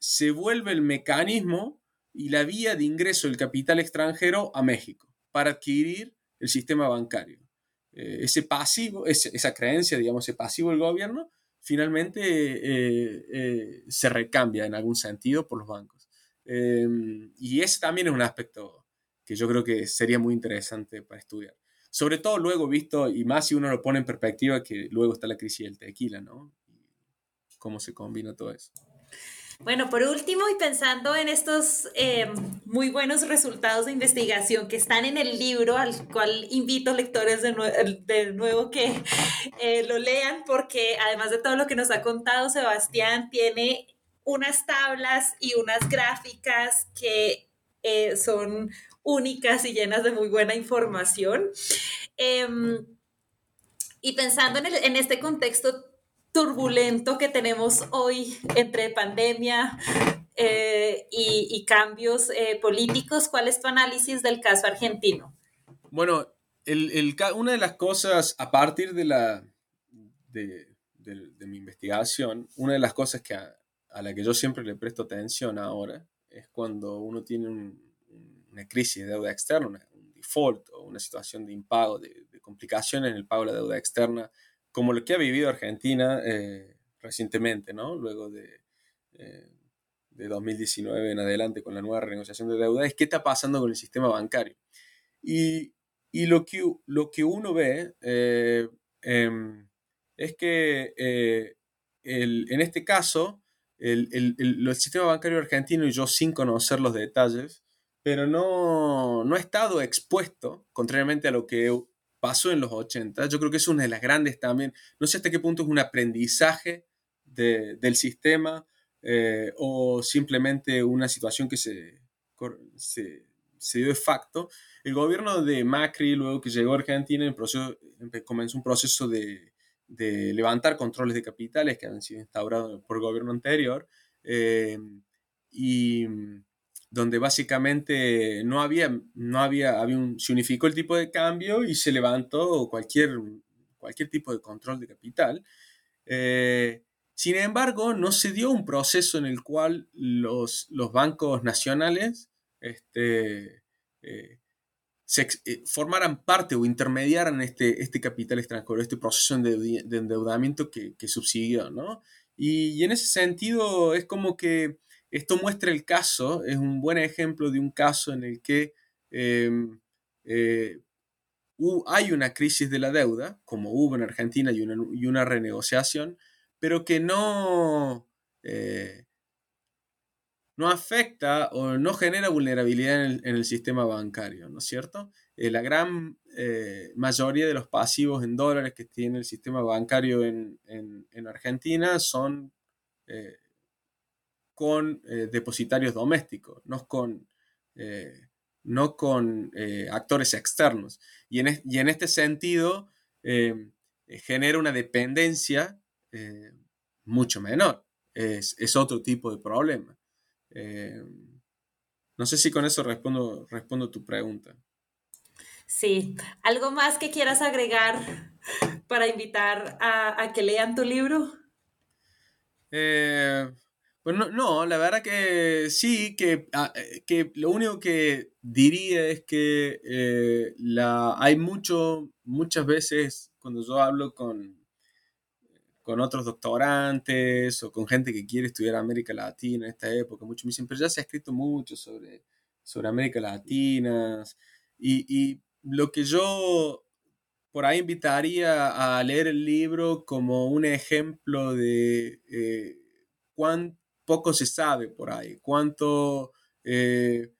se vuelve el mecanismo y la vía de ingreso del capital extranjero a México para adquirir el sistema bancario. Eh, ese pasivo, esa creencia, digamos, ese pasivo del gobierno, finalmente eh, eh, se recambia en algún sentido por los bancos. Em, y ese también es un aspecto que yo creo que sería muy interesante para estudiar. Sobre todo luego visto, y más si uno lo pone en perspectiva, que luego está la crisis del tequila, ¿no? cómo se combina todo eso. Bueno, por último, y pensando en estos eh, muy buenos resultados de investigación que están en el libro, al cual invito lectores de, de nuevo que eh, lo lean, porque además de todo lo que nos ha contado Sebastián, tiene unas tablas y unas gráficas que eh, son únicas y llenas de muy buena información. Em, y pensando en, este contexto turbulento que tenemos hoy entre pandemia eh, y, cambios eh, políticos, ¿cuál es tu análisis del caso argentino? Bueno, el, una de las cosas, a partir de, la, de, mi investigación, una de las cosas que a, a, la que yo siempre le presto atención ahora es cuando uno tiene un, una crisis de deuda externa, un default o una situación de impago, de, complicaciones en el pago de la deuda externa, como lo que ha vivido Argentina eh, recientemente, ¿no? Luego de, eh, de 2019 en adelante con la nueva renegociación de deuda, es qué está pasando con el sistema bancario. Y, y lo, que, lo que uno ve eh, em, es que el, en este caso, el, el, el, sistema bancario argentino, y yo sin conocer los detalles, pero no, no ha estado expuesto, contrariamente a lo que pasó en los 80. Yo creo que es una de las grandes también, no sé hasta qué punto es un aprendizaje del sistema eh, o simplemente una situación que se, se, dio de facto. El gobierno de Macri, luego que llegó a Argentina, el proceso, comenzó un proceso de, de, levantar controles de capitales que han sido instaurados por el gobierno anterior. Eh, y donde básicamente no había, no había, había un, se unificó el tipo de cambio y se levantó cualquier, cualquier tipo de control de capital. Eh, sin embargo, no se dio un proceso en el cual los, los bancos nacionales este, eh, se, eh, formaran parte o intermediaran este, este capital extranjero, este proceso de, endeudamiento que, que subsiguió, ¿no? Y, y, en ese sentido es como que esto muestra el caso, es un buen ejemplo de un caso en el que em, eh, hay una crisis de la deuda, como hubo en Argentina y una, renegociación, pero que no, eh, no afecta o no genera vulnerabilidad en el, sistema bancario, ¿no es cierto? Eh, la gran mayoría de los pasivos en dólares que tiene el sistema bancario en, en Argentina son con eh, depositarios domésticos, no con, eh, no con eh, actores externos. Y en, y en, este sentido genera una dependencia mucho menor. Es, es, otro tipo de problema. No sé si con eso respondo, respondo tu pregunta. Sí, ¿algo más que quieras agregar para invitar a, que lean tu libro? Eh, pues no, la verdad que sí, que, ah, eh, que lo único que diría es que eh, la, hay mucho, muchas veces cuando yo hablo con, con otros doctorantes o con gente que quiere estudiar América Latina en esta época, mucho me dicen, pero ya se ha escrito mucho sobre, sobre América Latina y lo que yo por ahí invitaría a leer el libro como un ejemplo de eh, poco se sabe por ahí, cuánto eh,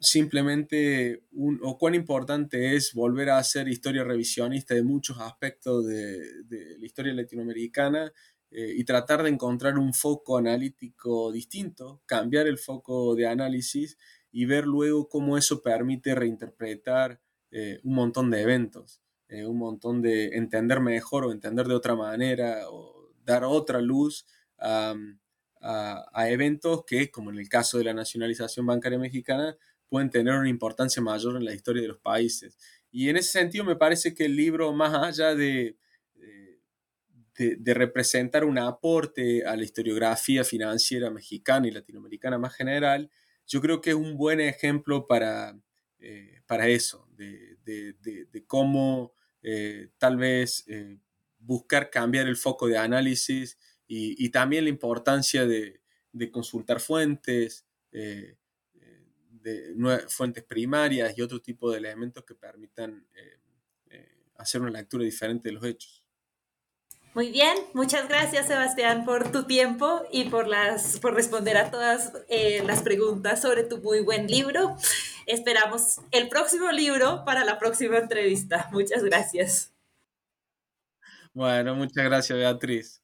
simplemente o cuán importante es volver a hacer historia revisionista de muchos aspectos de, la historia latinoamericana eh, y tratar de encontrar un foco analítico distinto, cambiar el foco de análisis y ver luego cómo eso permite reinterpretar eh, un montón de eventos, eh, un montón de entender mejor o entender de otra manera o dar otra luz a, eventos que, como en el caso de la nacionalización bancaria mexicana, pueden tener una importancia mayor en la historia de los países. Y en ese sentido me parece que el libro, más allá de, de, de, representar un aporte a la historiografía financiera mexicana y latinoamericana más general, yo creo que es un buen ejemplo para, eh, para eso, de, cómo eh, tal vez eh, buscar cambiar el foco de análisis y, también la importancia de, consultar fuentes, de fuentes primarias y otro tipo de elementos que permitan hacer una lectura diferente de los hechos. Muy bien, muchas gracias Sebastián por tu tiempo y por, las, por responder a todas las preguntas sobre tu muy buen libro. Esperamos el próximo libro para la próxima entrevista. Muchas gracias. Bueno, muchas gracias Beatriz.